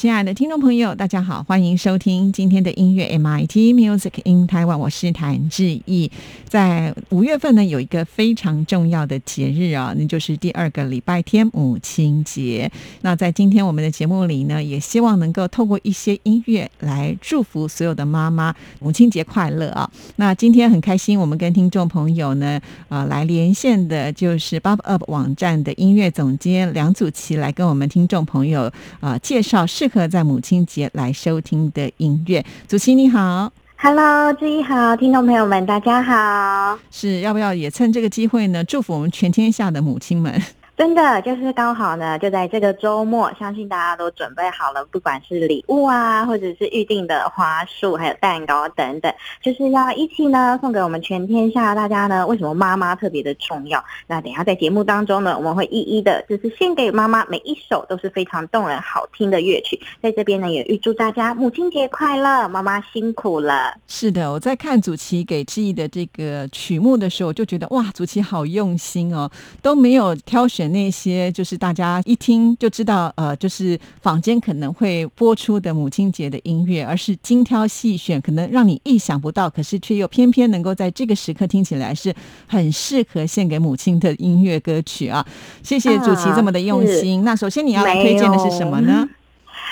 亲爱的听众朋友，大家好，欢迎收听今天的音乐 MIT Music in Taiwan，我是谭志毅。在五月份呢，有一个非常重要的节日啊，那就是第二个礼拜天母亲节。那在今天我们的节目里呢，也希望能够透过一些音乐来祝福所有的妈妈母亲节快乐啊。那今天很开心，我们跟听众朋友呢，呃，来连线的就是 Bob Up 网站的音乐总监梁祖琪，来跟我们听众朋友啊介绍适合在母亲节来收听的音乐。祖琪你好，Hello，志毅好，听众朋友们大家好，是要不要也趁这个机会呢，祝福我们全天下的母亲们？真的就是刚好呢，就在这个周末，相信大家都准备好了，不管是礼物啊，或者是预定的花束，还有蛋糕等等，就是要一起呢送给我们全天下大家呢。为什么妈妈特别的重要？那等下在节目当中呢，我们会一一的，就是献给妈妈，每一首都是非常动人、好听的乐曲。在这边呢，也预祝大家母亲节快乐，妈妈辛苦了。是的，我在看祖奇给志毅的这个曲目的时候，就觉得哇，祖奇好用心哦，都没有挑选。那些就是大家一听就知道，呃，就是坊间可能会播出的母亲节的音乐，而是精挑细选，可能让你意想不到，可是却又偏偏能够在这个时刻听起来是很适合献给母亲的音乐歌曲啊！谢谢主席这么的用心。那首先你要来推荐的是什么呢？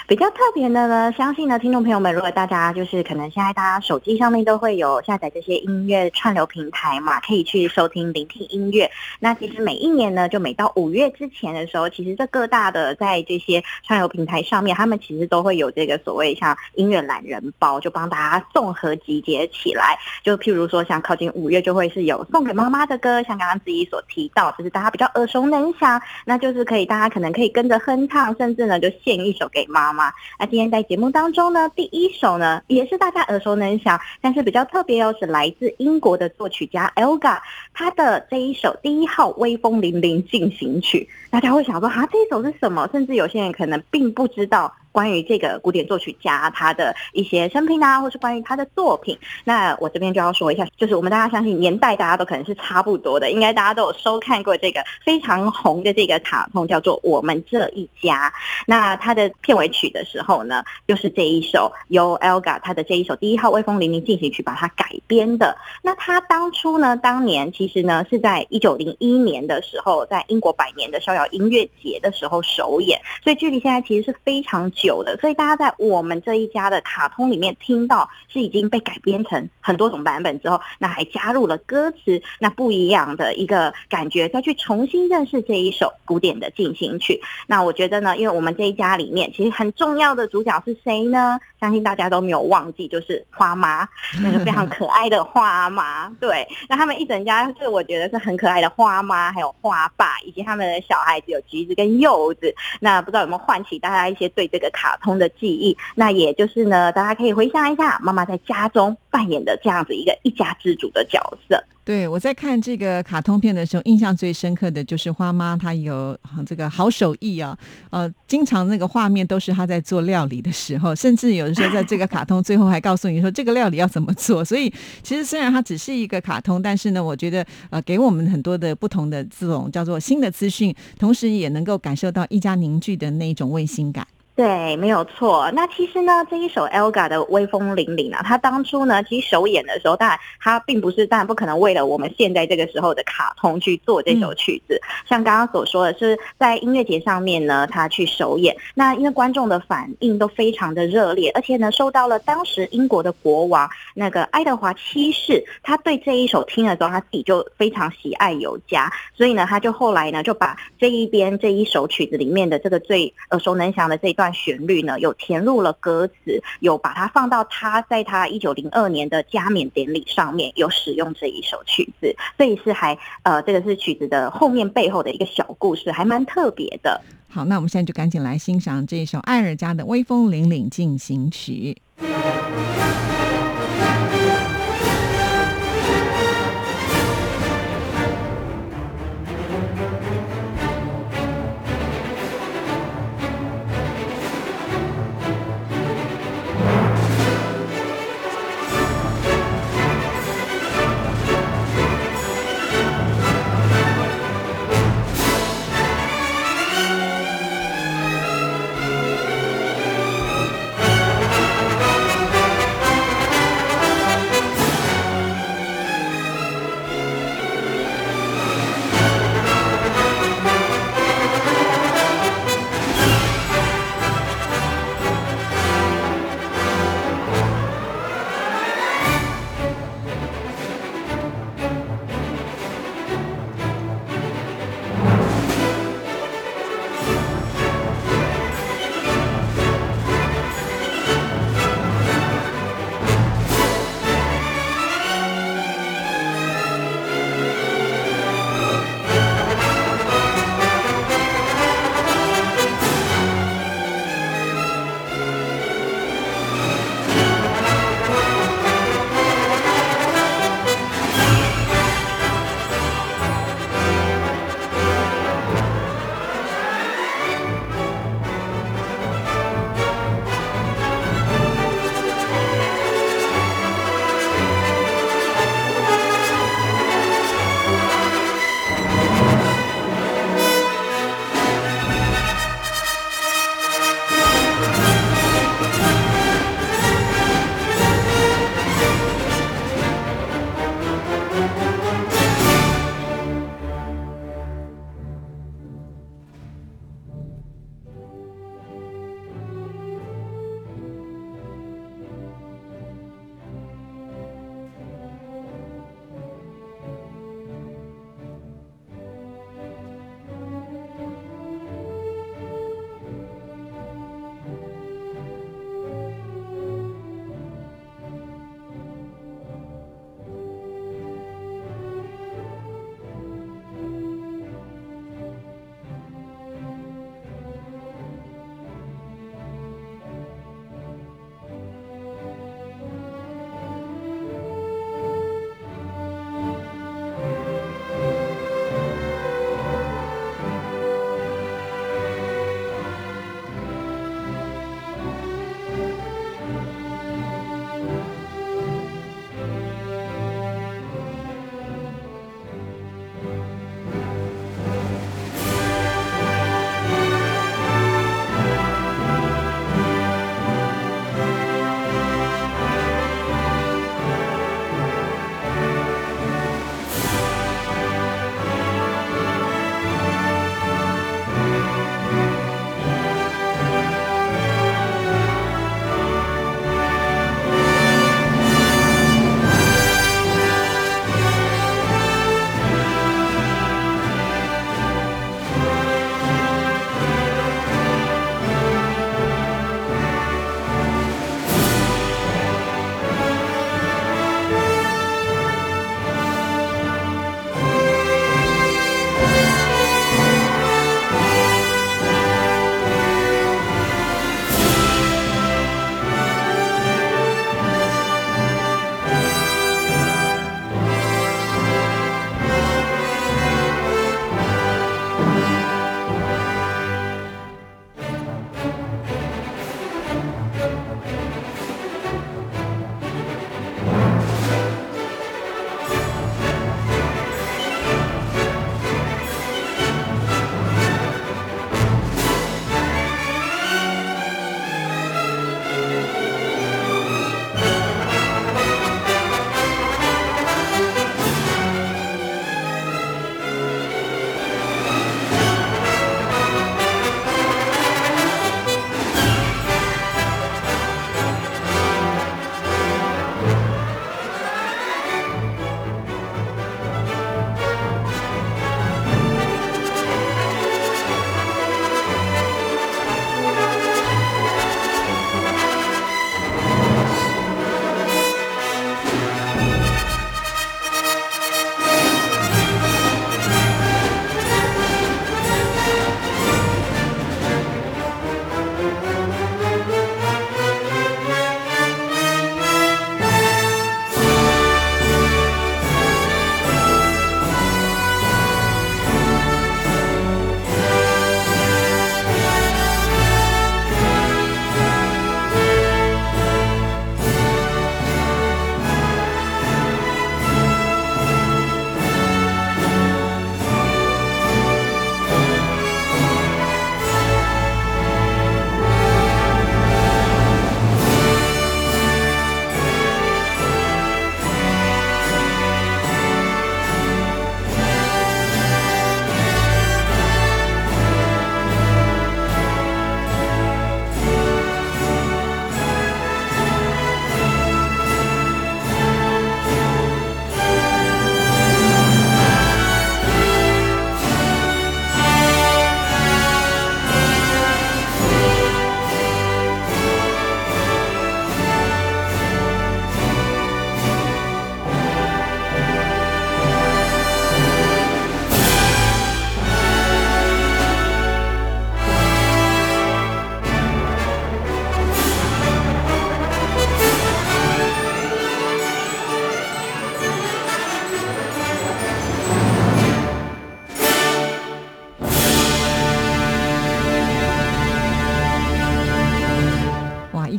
比较特别的呢，相信呢，听众朋友们，如果大家就是可能现在大家手机上面都会有下载这些音乐串流平台嘛，可以去收听、聆听音乐。那其实每一年呢，就每到五月之前的时候，其实这各大的在这些串流平台上面，他们其实都会有这个所谓像音乐懒人包，就帮大家综合集结起来。就譬如说，像靠近五月就会是有送给妈妈的歌，像刚刚自己所提到，就是大家比较耳熟能详，那就是可以大家可能可以跟着哼唱，甚至呢就献一首给妈。嘛，那今天在节目当中呢，第一首呢也是大家耳熟能详，但是比较特别哦，是来自英国的作曲家 Elga，他的这一首第一号威风凛凛进行曲，大家会想说啊，这一首是什么？甚至有些人可能并不知道。关于这个古典作曲家他的一些生平啊，或是关于他的作品，那我这边就要说一下，就是我们大家相信年代大家都可能是差不多的，应该大家都有收看过这个非常红的这个卡通，叫做《我们这一家》。那它的片尾曲的时候呢，就是这一首由 Elga 他的这一首第一号威风凛凛进行曲把它改编的。那他当初呢，当年其实呢是在一九零一年的时候，在英国百年的逍遥音乐节的时候首演，所以距离现在其实是非常久。有的，所以大家在我们这一家的卡通里面听到是已经被改编成很多种版本之后，那还加入了歌词，那不一样的一个感觉，再去重新认识这一首古典的进行曲。那我觉得呢，因为我们这一家里面其实很重要的主角是谁呢？相信大家都没有忘记，就是花妈 那个非常可爱的花妈。对，那他们一整家是我觉得是很可爱的花妈，还有花爸，以及他们的小孩子有橘子跟柚子。那不知道有没有唤起大家一些对这个卡通的记忆？那也就是呢，大家可以回想一下，妈妈在家中扮演的这样子一个一家之主的角色。对，我在看这个卡通片的时候，印象最深刻的就是花妈，她有这个好手艺啊，呃，经常那个画面都是她在做料理的时候，甚至有的时候在这个卡通最后还告诉你说这个料理要怎么做。所以其实虽然它只是一个卡通，但是呢，我觉得呃，给我们很多的不同的这种叫做新的资讯，同时也能够感受到一家凝聚的那一种温馨感。对，没有错。那其实呢，这一首 Elga 的威风凛凛啊，他当初呢，其实首演的时候，当然他并不是，当然不可能为了我们现在这个时候的卡通去做这首曲子。像刚刚所说的是，在音乐节上面呢，他去首演，那因为观众的反应都非常的热烈，而且呢，受到了当时英国的国王那个爱德华七世，他对这一首听了之后，他自己就非常喜爱有加，所以呢，他就后来呢，就把这一边这一首曲子里面的这个最耳熟能详的这一段。段旋律呢，有填入了歌词，有把它放到他在他一九零二年的加冕典礼上面有使用这一首曲子，所以是还呃，这个是曲子的后面背后的一个小故事，还蛮特别的。好，那我们现在就赶紧来欣赏这一首艾尔加的《威风凛凛进行曲》。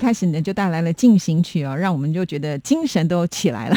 开始呢就带来了进行曲哦，让我们就觉得精神都起来了。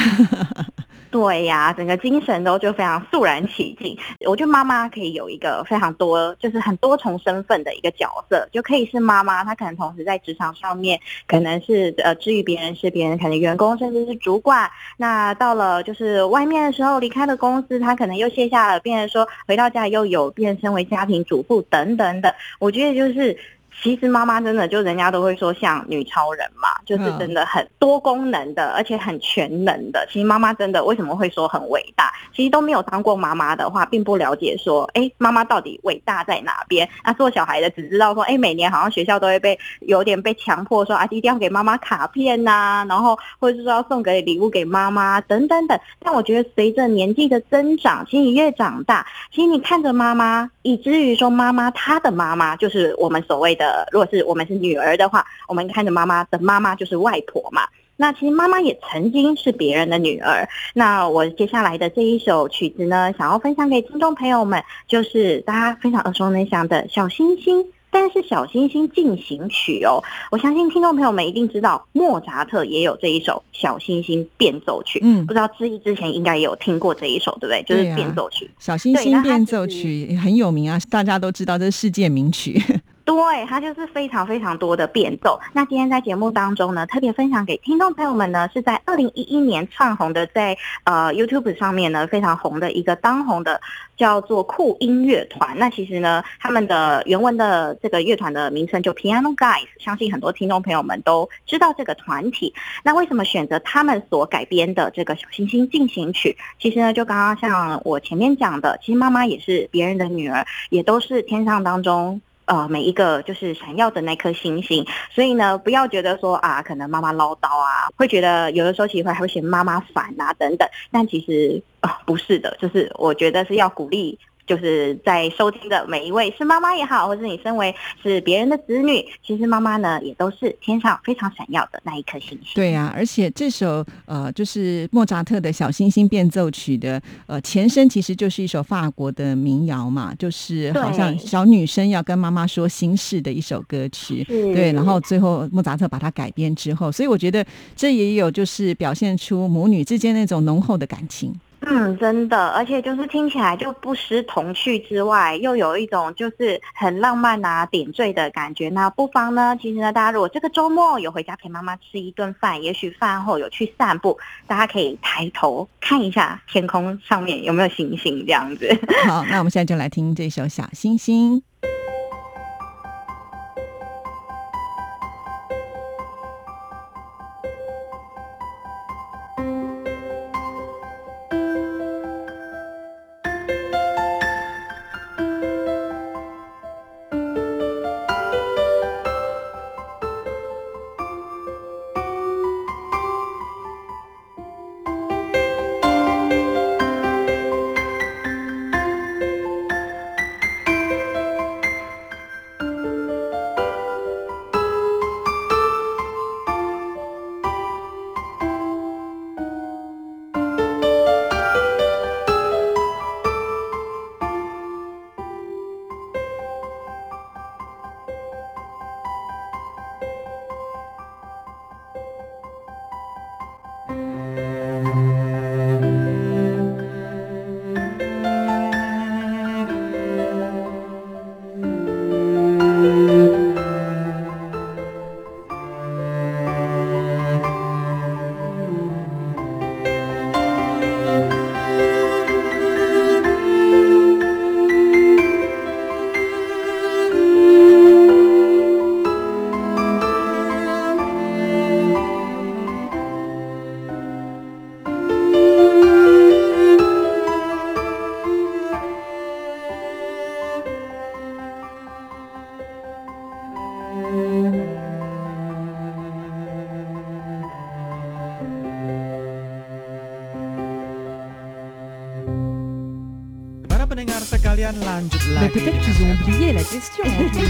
对呀，整个精神都就非常肃然起敬。我觉得妈妈可以有一个非常多，就是很多重身份的一个角色，就可以是妈妈，她可能同时在职场上面，可能是呃治愈别人，是别人可能员工，甚至是主管。那到了就是外面的时候，离开了公司，她可能又卸下了，变成说回到家又有变身为家庭主妇等等的。我觉得就是。其实妈妈真的就人家都会说像女超人嘛，就是真的很多功能的，而且很全能的。其实妈妈真的为什么会说很伟大？其实都没有当过妈妈的话，并不了解说，哎，妈妈到底伟大在哪边？那做小孩的只知道说，哎，每年好像学校都会被有点被强迫说啊，一定要给妈妈卡片呐，然后或者是说要送给礼物给妈妈等等等。但我觉得随着年纪的增长，其实你越长大，其实你看着妈妈，以至于说妈妈她的妈妈就是我们所谓的。如果是我们是女儿的话，我们看着妈妈的妈妈就是外婆嘛。那其实妈妈也曾经是别人的女儿。那我接下来的这一首曲子呢，想要分享给听众朋友们，就是大家非常耳熟能详的小星星。但是小星星进行曲哦，我相信听众朋友们一定知道，莫扎特也有这一首小星星变奏曲。嗯，不知道志毅之前应该也有听过这一首，对不对？就是变奏曲。小星星变奏曲很有名啊，大家都知道这是世界名曲。对，它就是非常非常多的变奏。那今天在节目当中呢，特别分享给听众朋友们呢，是在二零一一年窜红的，在呃 YouTube 上面呢非常红的一个当红的叫做酷音乐团。那其实呢，他们的原文的这个乐团的名称就 Piano Guys，相信很多听众朋友们都知道这个团体。那为什么选择他们所改编的这个小星星进行曲？其实呢，就刚刚像我前面讲的，其实妈妈也是别人的女儿，也都是天上当中。啊，每一个就是闪耀的那颗星星，所以呢，不要觉得说啊，可能妈妈唠叨啊，会觉得有的时候喜欢还会嫌妈妈烦啊等等，但其实啊不是的，就是我觉得是要鼓励。就是在收听的每一位是妈妈也好，或是你身为是别人的子女，其实妈妈呢也都是天上非常闪耀的那一颗星星。对呀，而且这首呃就是莫扎特的小星星变奏曲的呃前身其实就是一首法国的民谣嘛，就是好像小女生要跟妈妈说心事的一首歌曲。对，然后最后莫扎特把它改编之后，所以我觉得这也有就是表现出母女之间那种浓厚的感情。嗯，真的，而且就是听起来就不失童趣之外，又有一种就是很浪漫啊、点缀的感觉。那不妨呢，其实呢，大家如果这个周末有回家陪妈妈吃一顿饭，也许饭后有去散步，大家可以抬头看一下天空上面有没有星星这样子。好，那我们现在就来听这首《小星星》。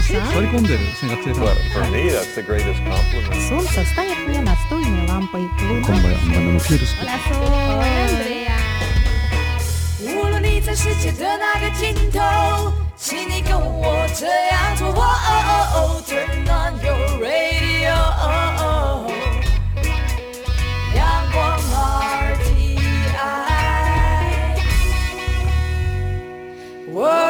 喜欢的，喜欢的。sunset stares me at through my lampay blue. 欢迎，欢迎，欢迎，欢迎。无论你在世界的哪个尽头，请你跟我这样做。Oh oh oh, turn on your radio. Oh oh oh, 阳光 RDI. Oh.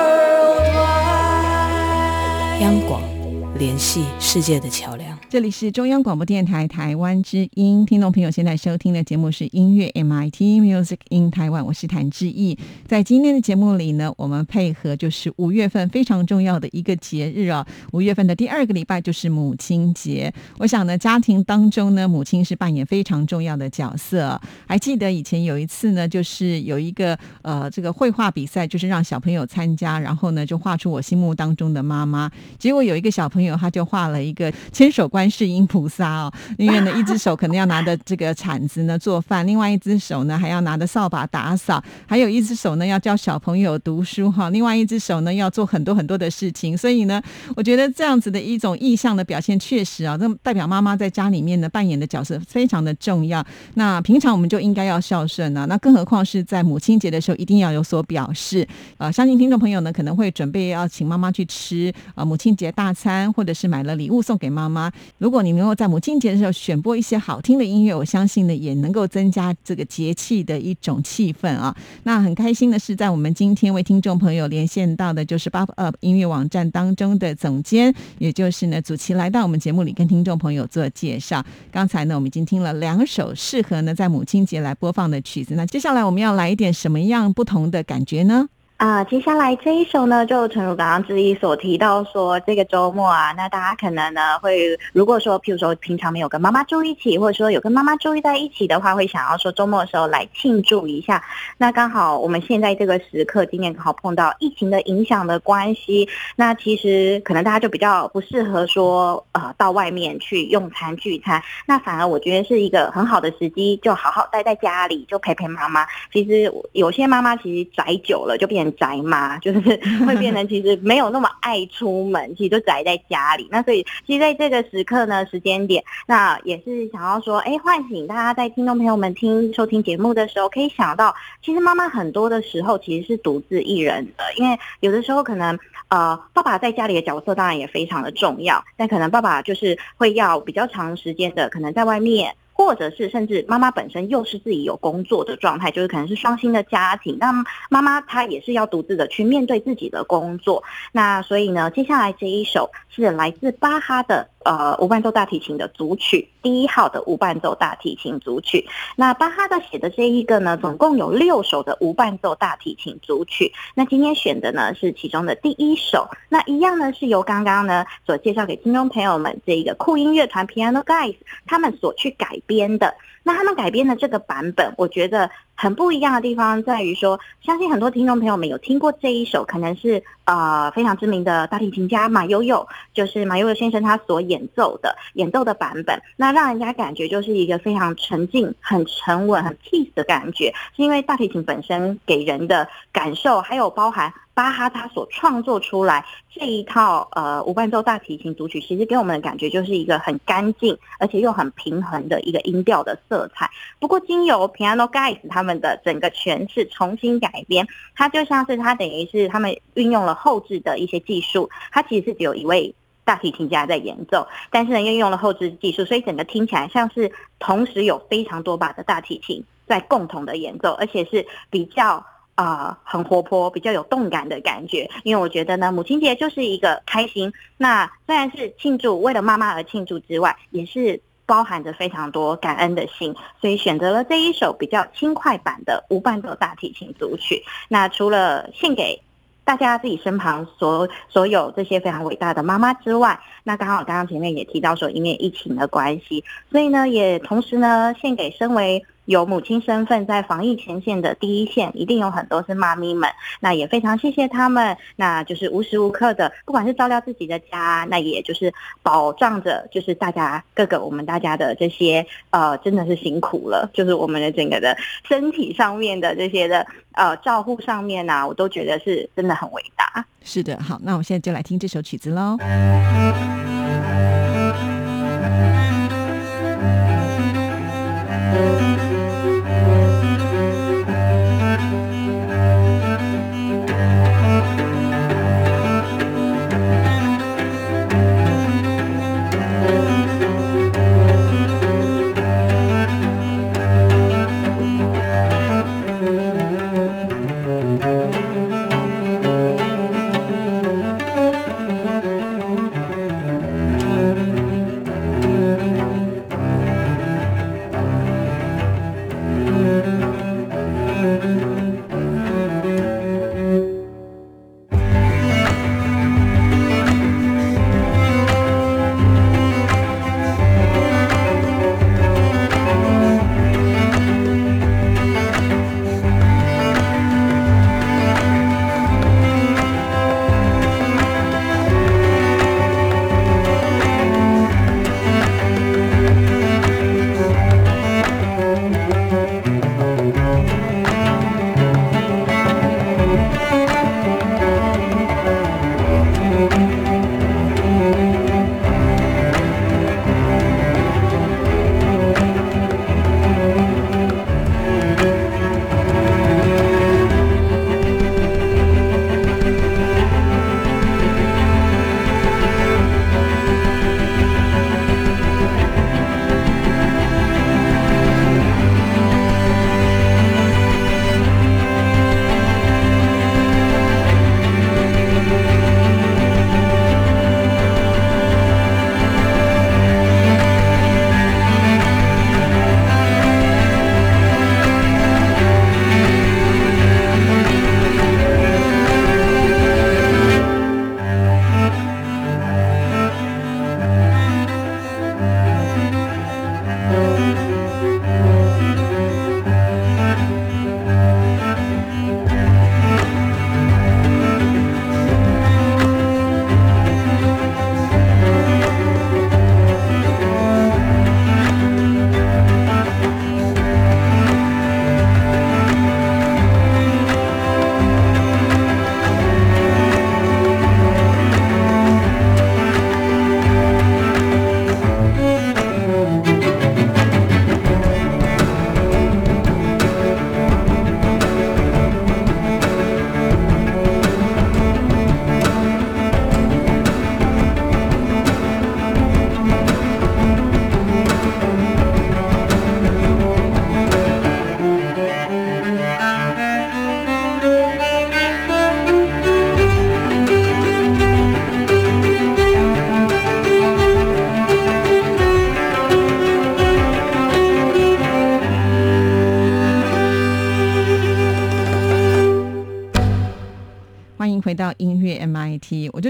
央广。联系世界的桥梁。这里是中央广播电台台湾之音，听众朋友现在收听的节目是音乐 MIT Music in Taiwan，我是谭志毅。在今天的节目里呢，我们配合就是五月份非常重要的一个节日啊，五月份的第二个礼拜就是母亲节。我想呢，家庭当中呢，母亲是扮演非常重要的角色。还记得以前有一次呢，就是有一个呃这个绘画比赛，就是让小朋友参加，然后呢就画出我心目当中的妈妈。结果有一个小朋友他就画了一个千手观。世音菩萨哦，因为呢，一只手可能要拿着这个铲子呢做饭，另外一只手呢还要拿着扫把打扫，还有一只手呢要教小朋友读书哈，另外一只手呢要做很多很多的事情。所以呢，我觉得这样子的一种意向的表现，确实啊，这代表妈妈在家里面呢扮演的角色非常的重要。那平常我们就应该要孝顺啊，那更何况是在母亲节的时候，一定要有所表示啊。相信听众朋友呢可能会准备要请妈妈去吃啊母亲节大餐，或者是买了礼物送给妈妈。如果你能够在母亲节的时候选播一些好听的音乐，我相信呢也能够增加这个节气的一种气氛啊。那很开心的是，在我们今天为听众朋友连线到的就是八 up 音乐网站当中的总监，也就是呢祖奇来到我们节目里跟听众朋友做介绍。刚才呢我们已经听了两首适合呢在母亲节来播放的曲子，那接下来我们要来一点什么样不同的感觉呢？啊，接下来这一首呢，就诚如刚刚之一所提到说，这个周末啊，那大家可能呢会，如果说譬如说平常没有跟妈妈住一起，或者说有跟妈妈住在一起的话，会想要说周末的时候来庆祝一下。那刚好我们现在这个时刻，今年刚好碰到疫情的影响的关系，那其实可能大家就比较不适合说呃到外面去用餐聚餐，那反而我觉得是一个很好的时机，就好好待在家里，就陪陪妈妈。其实有些妈妈其实宅久了就变。宅妈 就是会变成其实没有那么爱出门，其实就宅在家里。那所以其实在这个时刻呢，时间点，那也是想要说，哎，唤醒大家在听众朋友们听收听节目的时候，可以想到，其实妈妈很多的时候其实是独自一人的，因为有的时候可能呃，爸爸在家里的角色当然也非常的重要，但可能爸爸就是会要比较长时间的，可能在外面。或者是甚至妈妈本身又是自己有工作的状态，就是可能是双薪的家庭，那妈妈她也是要独自的去面对自己的工作。那所以呢，接下来这一首是来自巴哈的。呃，无伴奏大提琴的组曲，第一号的无伴奏大提琴组曲。那巴哈的写的这一个呢，总共有六首的无伴奏大提琴组曲。那今天选的呢是其中的第一首。那一样呢是由刚刚呢所介绍给听众朋友们这一个酷音乐团 Piano Guys 他们所去改编的。那他们改编的这个版本，我觉得很不一样的地方在于说，相信很多听众朋友们有听过这一首，可能是呃非常知名的大提琴家马友友，就是马友友先生他所演奏的演奏的版本，那让人家感觉就是一个非常沉静、很沉稳、很 peace 的感觉，是因为大提琴本身给人的感受，还有包含。巴哈他所创作出来这一套呃无伴奏大提琴组曲，其实给我们的感觉就是一个很干净，而且又很平衡的一个音调的色彩。不过，经由 Piano Guys 他们的整个诠释重新改编，它就像是它等于是他们运用了后置的一些技术，它其实是只有一位大提琴家在演奏，但是呢，运用了后置技术，所以整个听起来像是同时有非常多把的大提琴在共同的演奏，而且是比较。啊，很活泼，比较有动感的感觉。因为我觉得呢，母亲节就是一个开心。那虽然是庆祝，为了妈妈而庆祝之外，也是包含着非常多感恩的心。所以选择了这一首比较轻快版的无伴奏大提琴组曲。那除了献给大家自己身旁所所有这些非常伟大的妈妈之外，那刚好刚刚前面也提到说，因为疫情的关系，所以呢，也同时呢，献给身为。有母亲身份在防疫前线的第一线，一定有很多是妈咪们。那也非常谢谢他们，那就是无时无刻的，不管是照料自己的家，那也就是保障着，就是大家各个我们大家的这些呃，真的是辛苦了，就是我们的整个的身体上面的这些的呃照护上面呢，我都觉得是真的很伟大。是的，好，那我现在就来听这首曲子喽。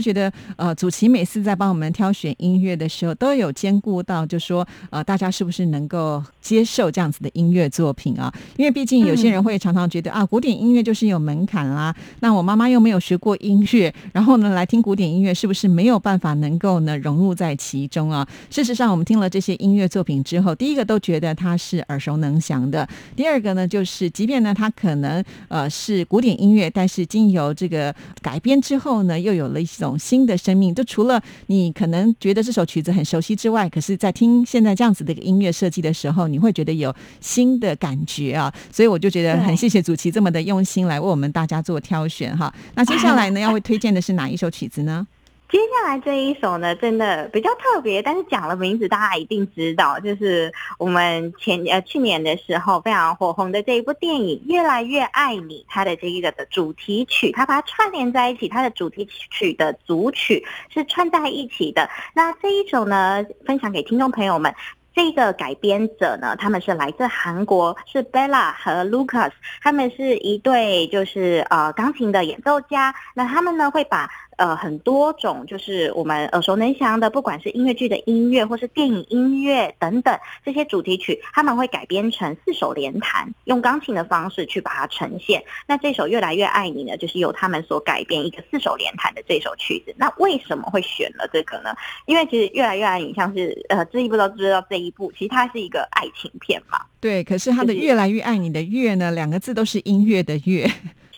觉得呃，祖奇每次在帮我们挑选音乐的时候，都有兼顾到，就说呃，大家是不是能够接受这样子的音乐作品啊？因为毕竟有些人会常常觉得啊，古典音乐就是有门槛啦。那我妈妈又没有学过音乐，然后呢来听古典音乐，是不是没有办法能够呢融入在其中啊？事实上，我们听了这些音乐作品之后，第一个都觉得它是耳熟能详的；第二个呢，就是即便呢它可能呃是古典音乐，但是经由这个改编之后呢，又有了一种新的生命。就除了你可能觉得这首曲子很熟悉之外，可是，在听现在这样子的一个音乐设计的时候，你会觉得有新的感觉啊。所以我就觉得很谢谢主席这么的用心来为我们大家做挑选哈。那接下来呢，要会推荐的是哪一首曲子呢？接下来这一首呢，真的比较特别，但是讲了名字，大家一定知道，就是我们前呃去年的时候非常火红的这一部电影《越来越爱你》，它的这一个的主题曲，它把它串联在一起，它的主题曲的组曲是串在一起的。那这一首呢，分享给听众朋友们。这个改编者呢，他们是来自韩国，是 Bella 和 Lucas，他们是一对就是呃钢琴的演奏家。那他们呢会把呃很多种就是我们耳熟能详的，不管是音乐剧的音乐或是电影音乐等等这些主题曲，他们会改编成四手联弹，用钢琴的方式去把它呈现。那这首《越来越爱你》呢，就是由他们所改编一个四手联弹的这首曲子。那为什么会选了这个呢？因为其实《越来越爱你》像是呃这一部都知道这。一部其实它是一个爱情片嘛，对，可是它的越来越爱你的越呢，两个字都是音乐的乐。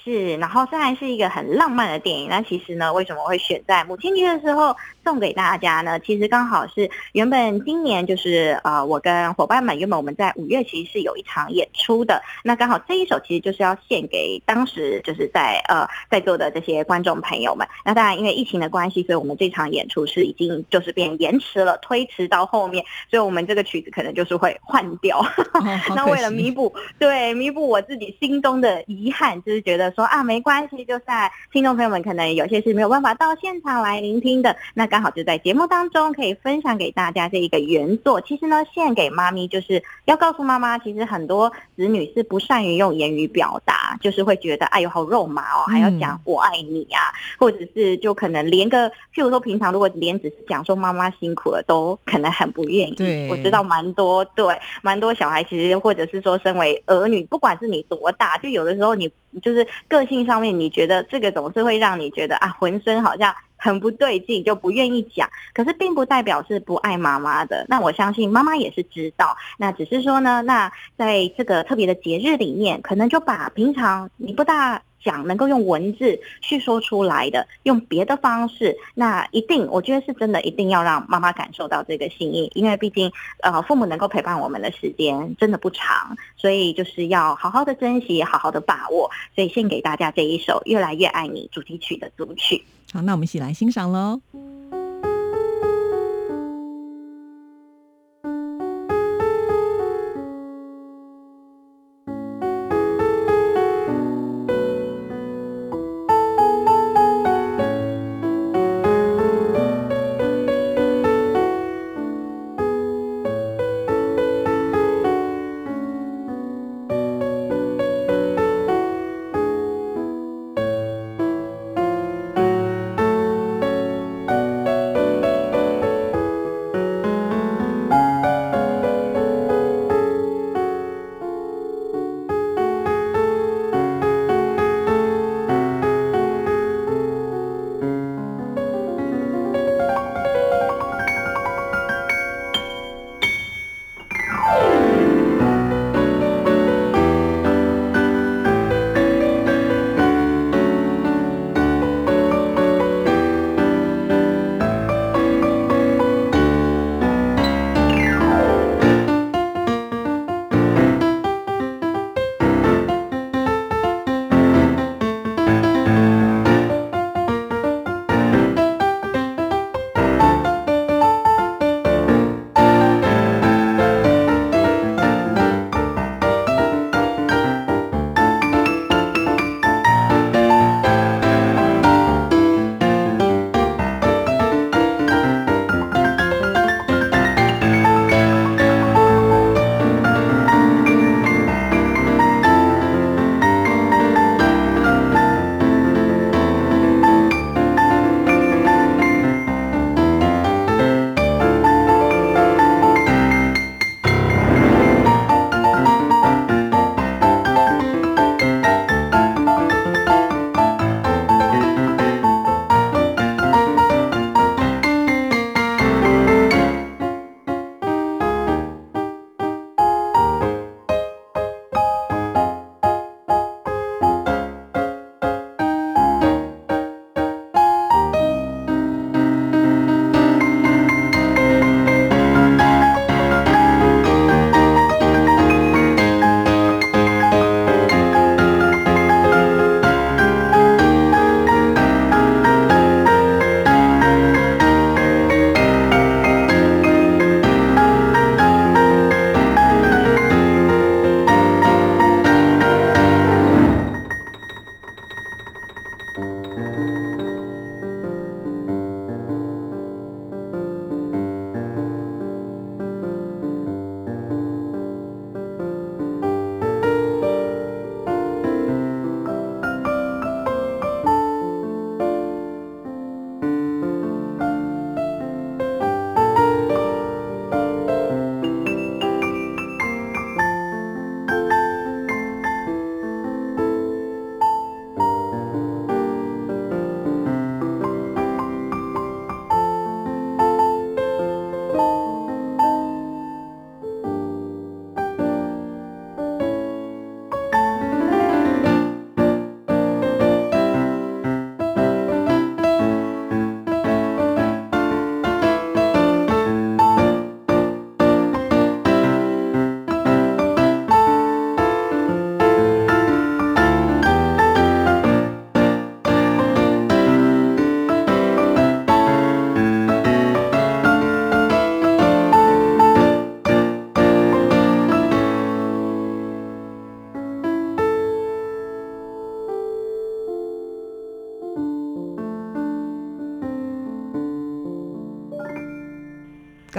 是，然后虽然是一个很浪漫的电影，那其实呢，为什么会选在母亲节的时候送给大家呢？其实刚好是原本今年就是呃，我跟伙伴们原本我们在五月其实是有一场演出的，那刚好这一首其实就是要献给当时就是在呃在座的这些观众朋友们。那当然因为疫情的关系，所以我们这场演出是已经就是变延迟了，推迟到后面，所以我们这个曲子可能就是会换掉。那为了弥补对弥补我自己心中的遗憾，就是觉得。说啊，没关系，就在听众朋友们可能有些是没有办法到现场来聆听的，那刚好就在节目当中可以分享给大家这一个原作。其实呢，献给妈咪就是要告诉妈妈，其实很多子女是不善于用言语表达，就是会觉得哎呦好肉麻哦，还要讲我爱你啊，或者是就可能连个，譬如说平常如果连只是讲说妈妈辛苦了，都可能很不愿意。对，我知道蛮多，对，蛮多小孩其实或者是说身为儿女，不管是你多大，就有的时候你就是。个性上面，你觉得这个总是会让你觉得啊，浑身好像很不对劲，就不愿意讲。可是并不代表是不爱妈妈的。那我相信妈妈也是知道。那只是说呢，那在这个特别的节日里面，可能就把平常你不大。讲能够用文字去说出来的，用别的方式，那一定我觉得是真的，一定要让妈妈感受到这个心意，因为毕竟呃父母能够陪伴我们的时间真的不长，所以就是要好好的珍惜，好好的把握，所以献给大家这一首《越来越爱你》主题曲的组曲。好，那我们一起来欣赏喽。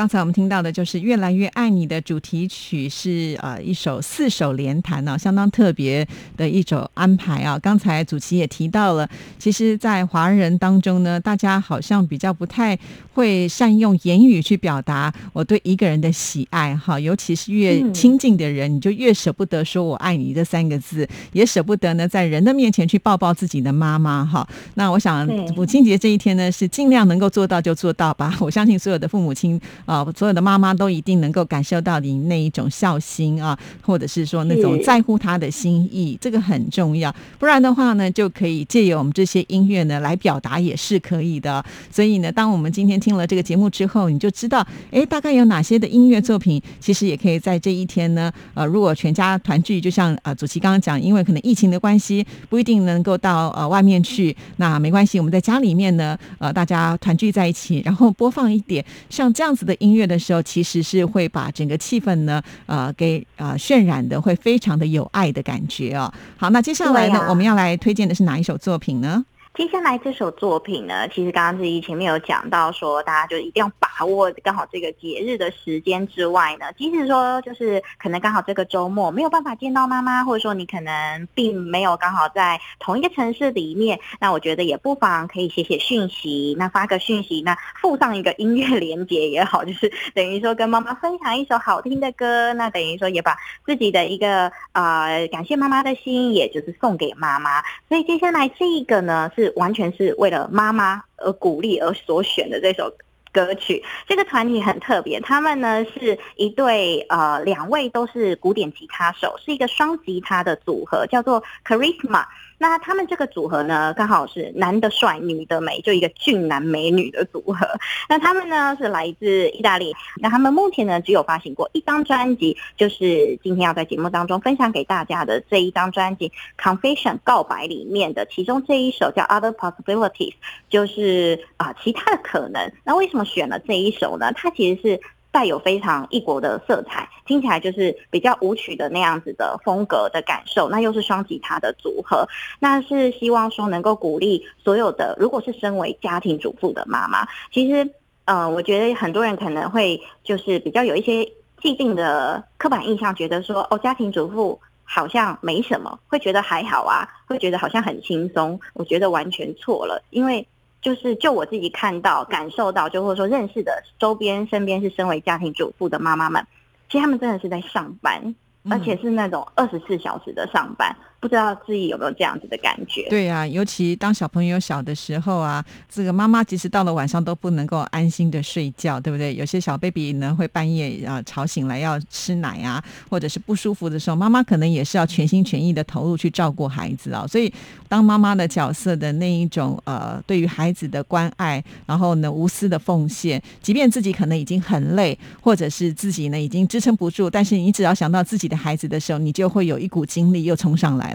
刚才我们听到的就是《越来越爱你》的主题曲，是呃一首四手联弹呢、相当特别的一种安排啊。刚才主席也提到了，其实，在华人当中呢，大家好像比较不太会善用言语去表达我对一个人的喜爱哈，尤其是越嗯亲近的人，你就越舍不得说我爱你这三个字，也舍不得呢在人的面前去抱抱自己的妈妈哈。那我想母亲节这一天呢，是尽量能够做到就做到吧。我相信所有的父母亲啊、所有的妈妈都一定能够感受到你那一种孝心啊，或者是说那种在乎他的心意，这个很重要。不然的话呢，就可以借由我们这些音乐呢来表达，也是可以的。所以呢，当我们今天听了这个节目之后，你就知道，哎，大概有哪些的音乐作品，其实也可以在这一天呢，呃，如果全家团聚，就像呃主席刚刚讲，因为可能疫情的关系，不一定能够到呃外面去，那没关系，我们在家里面呢，呃，大家团聚在一起，然后播放一点像这样子的音乐的时候，其实是会把整个气氛呢，呃，给呃渲染的会非常的有爱的感觉哦。好，那接下来呢，啊我们要来推荐的是哪一首作品呢？接下来这首作品呢，其实刚刚自己前面有讲到说，大家就一定要把握刚好这个节日的时间之外呢，即使说就是可能刚好这个周末没有办法见到妈妈，或者说你可能并没有刚好在同一个城市里面，那我觉得也不妨可以写写讯息，那发个讯息，那附上一个音乐连接也好，就是等于说跟妈妈分享一首好听的歌，那等于说也把自己的一个呃感谢妈妈的心，也就是送给妈妈。所以接下来这个呢，是完全是为了妈妈而鼓励而所选的这首歌曲。这个团体很特别，他们呢是一对呃两位都是古典吉他手，是一个双吉他的组合，叫做 Charisma。那他们这个组合呢，刚好是男的帅，女的美，就一个俊男美女的组合。那他们呢是来自意大利，那他们目前呢只有发行过一张专辑，就是今天要在节目当中分享给大家的这一张专辑《Confession》告白里面的其中这一首叫《Other Possibilities》，就是啊、其他的可能。那为什么选了这一首呢？它其实是。带有非常异国的色彩，听起来就是比较舞曲的那样子的风格的感受，那又是双吉他的组合，那是希望说能够鼓励所有的，如果是身为家庭主妇的妈妈，其实呃，我觉得很多人可能会就是比较有一些既定的刻板印象，觉得说哦，家庭主妇好像没什么，会觉得还好啊，会觉得好像很轻松。我觉得完全错了，因为就是就我自己看到、感受到，就或者说认识的周边、身边是身为家庭主妇的妈妈们，其实他们真的是在上班，而且是那种二十四小时的上班。不知道自己有没有这样子的感觉？对呀、尤其当小朋友小的时候啊，这个妈妈即使到了晚上都不能够安心的睡觉，对不对？有些小 baby 呢会半夜啊吵醒来要吃奶啊，或者是不舒服的时候，妈妈可能也是要全心全意的投入去照顾孩子啊。所以，当妈妈的角色的那一种呃，对于孩子的关爱，然后呢无私的奉献，即便自己可能已经很累，或者是自己呢已经支撑不住，但是你只要想到自己的孩子的时候，你就会有一股精力又冲上来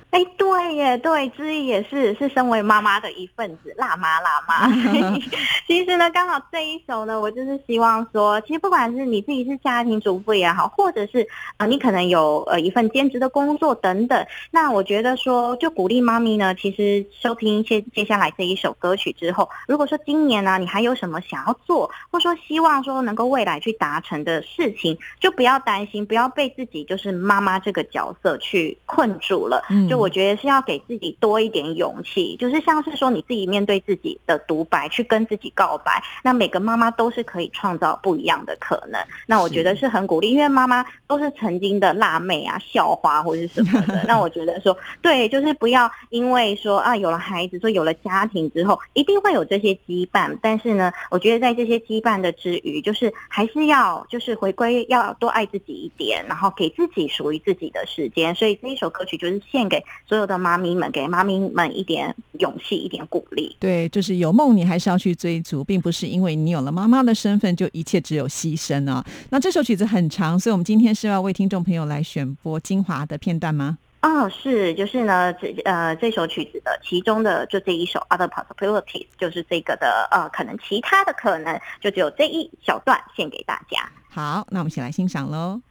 哎，对耶，对，之一也是是身为妈妈的一份子，辣妈辣妈。其实呢，刚好这一首呢，我就是希望说，其实不管是你自己是家庭主妇也好，或者是呃你可能有呃一份兼职的工作等等，那我觉得说，就鼓励妈咪呢，其实收听接接下来这一首歌曲之后，如果说今年呢、你还有什么想要做，或说希望说能够未来去达成的事情，就不要担心，不要被自己就是妈妈这个角色去困住了。嗯就我觉得是要给自己多一点勇气，就是像是说你自己面对自己的独白，去跟自己告白。那每个妈妈都是可以创造不一样的可能。那我觉得是很鼓励，因为妈妈都是曾经的辣妹啊、校花或者是什么的。那我觉得说，对，就是不要因为说啊有了孩子，说有了家庭之后，一定会有这些羁绊。但是呢，我觉得在这些羁绊的之余，就是还是要就是回归，要多爱自己一点，然后给自己属于自己的时间。所以这一首歌曲就是献给所有的妈咪们，给妈咪们一点勇气，一点鼓励。对，就是有梦你还是要去追逐，并不是因为你有了妈妈的身份就一切只有牺牲啊。那这首曲子很长，所以我们今天是要为听众朋友来选播精华的片段吗？哦，是，就是呢，这呃这首曲子的其中的就这一首 Other Possibilities，就是这个的呃可能其他的可能，就只有这一小段献给大家。好，那我们一起来欣赏喽。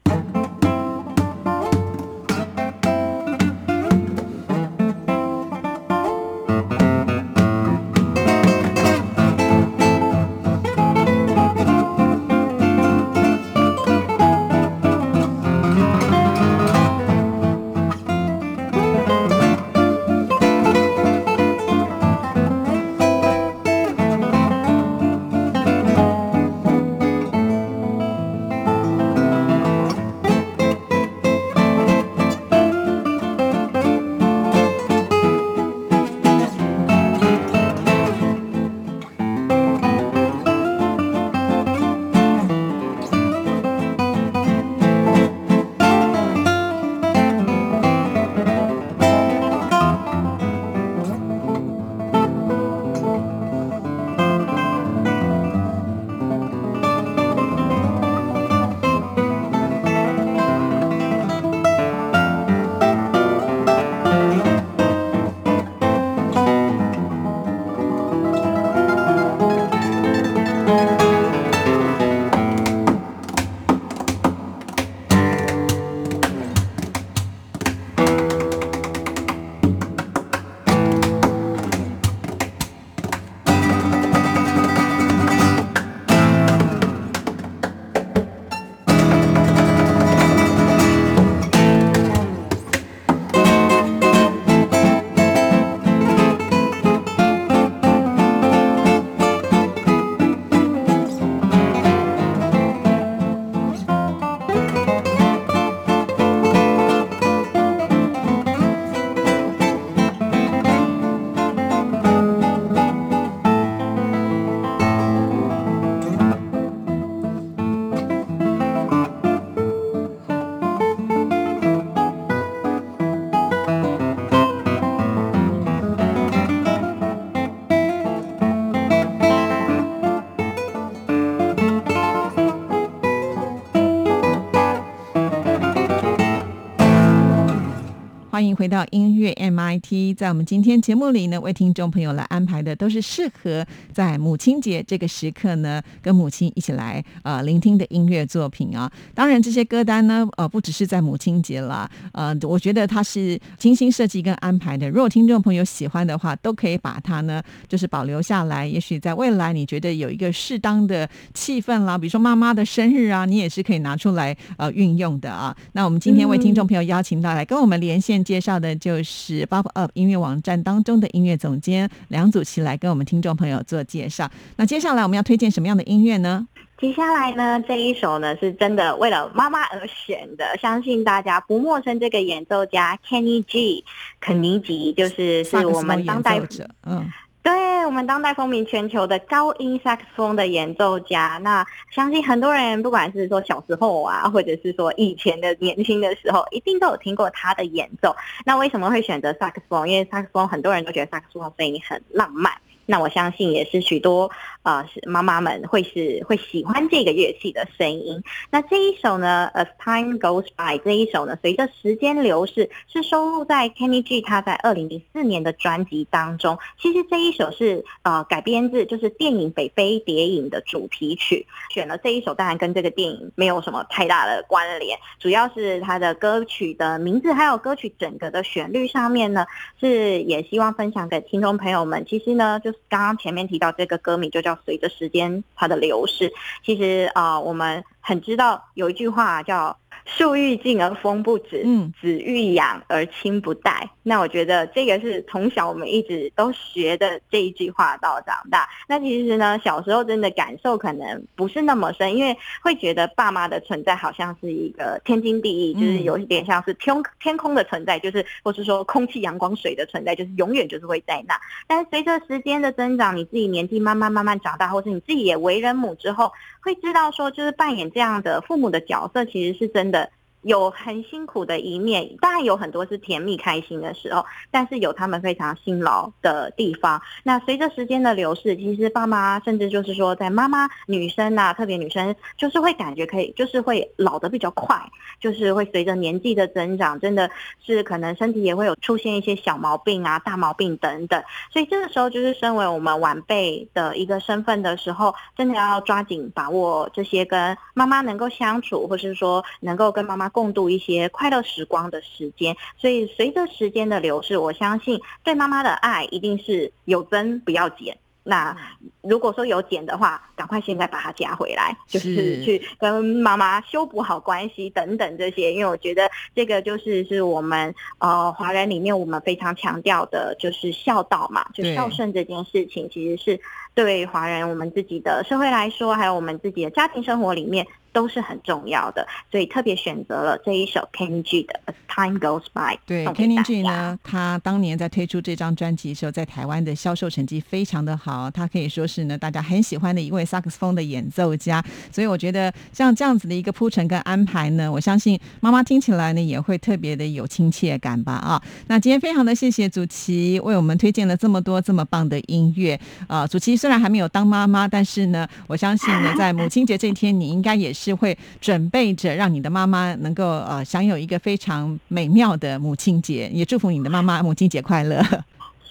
回到音乐 MIT。在我们今天节目里呢，为听众朋友来安排的都是适合在母亲节这个时刻呢，跟母亲一起来呃聆听的音乐作品啊。当然，这些歌单呢，呃，不只是在母亲节啦，呃，我觉得它是精心设计跟安排的。如果听众朋友喜欢的话，都可以把它呢，就是保留下来。也许在未来，你觉得有一个适当的气氛啦，比如说妈妈的生日啊，你也是可以拿出来呃运用的啊。那我们今天为听众朋友邀请到来跟我们连线接。介绍的就是 Pop Up 音乐网站当中的音乐总监梁祖琪来跟我们听众朋友做介绍。那接下来我们要推荐什么样的音乐呢？接下来呢，这一首呢是真的为了妈妈而选的，相信大家不陌生。这个演奏家 Kenny G 肯尼吉，就是是我们当代者，嗯。对我们当代风靡全球的高音萨克斯风的演奏家，那相信很多人不管是说小时候啊，或者是说以前的年轻的时候，一定都有听过他的演奏。那为什么会选择萨克斯风？因为萨克斯风很多人都觉得萨克斯风声音很浪漫。那我相信也是许多呃妈妈们会是会喜欢这个乐器的声音。那这一首呢，As Time Goes By 这一首呢，随着时间流逝，是收录在 Kenny G 他在二零零四年的专辑当中。其实这一首是呃改编自就是电影《北非谍影》的主题曲。选了这一首，当然跟这个电影没有什么太大的关联，主要是它的歌曲的名字还有歌曲整个的旋律上面呢，是也希望分享给听众朋友们。其实呢，就是。刚刚前面提到这个歌名就叫随着时间它的流逝，其实啊，我们很知道有一句话叫。树欲静而风不止，嗯，子欲养而亲不待。那我觉得这个是从小我们一直都学的这一句话到长大。那其实呢，小时候真的感受可能不是那么深，因为会觉得爸妈的存在好像是一个天经地义，就是有一点像是天天空的存在，就是或是说空气、阳光、水的存在，就是永远就是会在那。但随着时间的增长，你自己年纪慢慢慢慢长大，或是你自己也为人母之后，会知道说，就是扮演这样的父母的角色，其实是真的。有很辛苦的一面，当然有很多是甜蜜开心的时候，但是有他们非常辛劳的地方。那随着时间的流逝，其实爸妈甚至就是说，在妈妈女生呐，特别女生就是会感觉可以，就是会老得比较快，就是会随着年纪的增长，真的是可能身体也会有出现一些小毛病啊、大毛病等等。所以这个时候就是身为我们晚辈的一个身份的时候，真的要抓紧把握这些跟妈妈能够相处，或是说能够跟妈妈。共度一些快乐时光的时间，所以随着时间的流逝，我相信对妈妈的爱一定是有增不要减。那如果说有减的话，赶快现在把它加回来，就是去跟妈妈修补好关系等等这些。因为我觉得这个就是是我们呃华人里面我们非常强调的，就是孝道嘛，就孝顺这件事情，其实是对华人我们自己的社会来说，还有我们自己的家庭生活里面。都是很重要的，所以特别选择了这一首 Kenny G 的 As Time Goes By。对，Kenny G 呢，他当年在推出这张专辑的时候，在台湾的销售成绩非常的好，他可以说是呢大家很喜欢的一位萨克斯风的演奏家。所以我觉得像这样子的一个铺陈跟安排呢，我相信妈妈听起来呢也会特别的有亲切感吧啊。那今天非常的谢谢祖奇为我们推荐了这么多这么棒的音乐啊。祖奇虽然还没有当妈妈，但是呢，我相信呢在母亲节这一天，你应该也是。是会准备着让你的妈妈能够呃享有一个非常美妙的母亲节，也祝福你的妈妈母亲节快乐。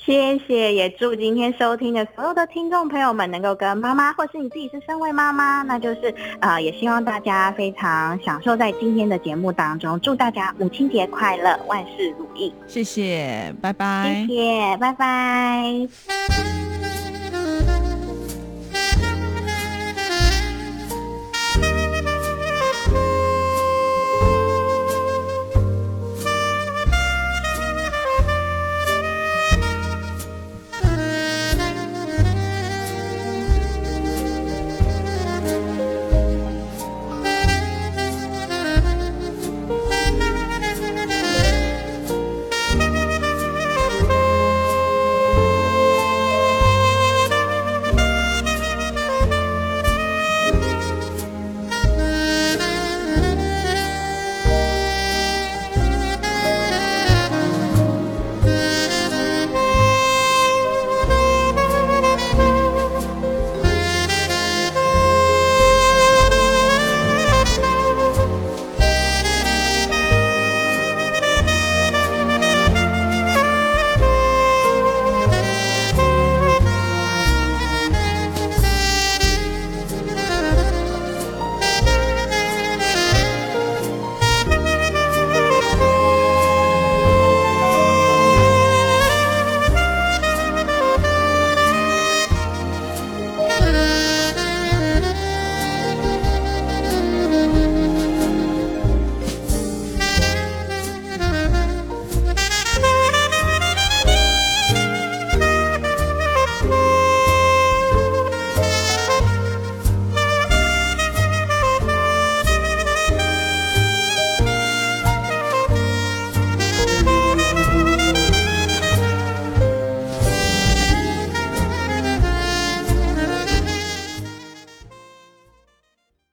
谢谢，也祝今天收听的所有的听众朋友们能够跟妈妈，或是你自己是身为妈妈，那就是呃，也希望大家非常享受在今天的节目当中。祝大家母亲节快乐，万事如意。谢谢，拜拜。谢谢，拜拜。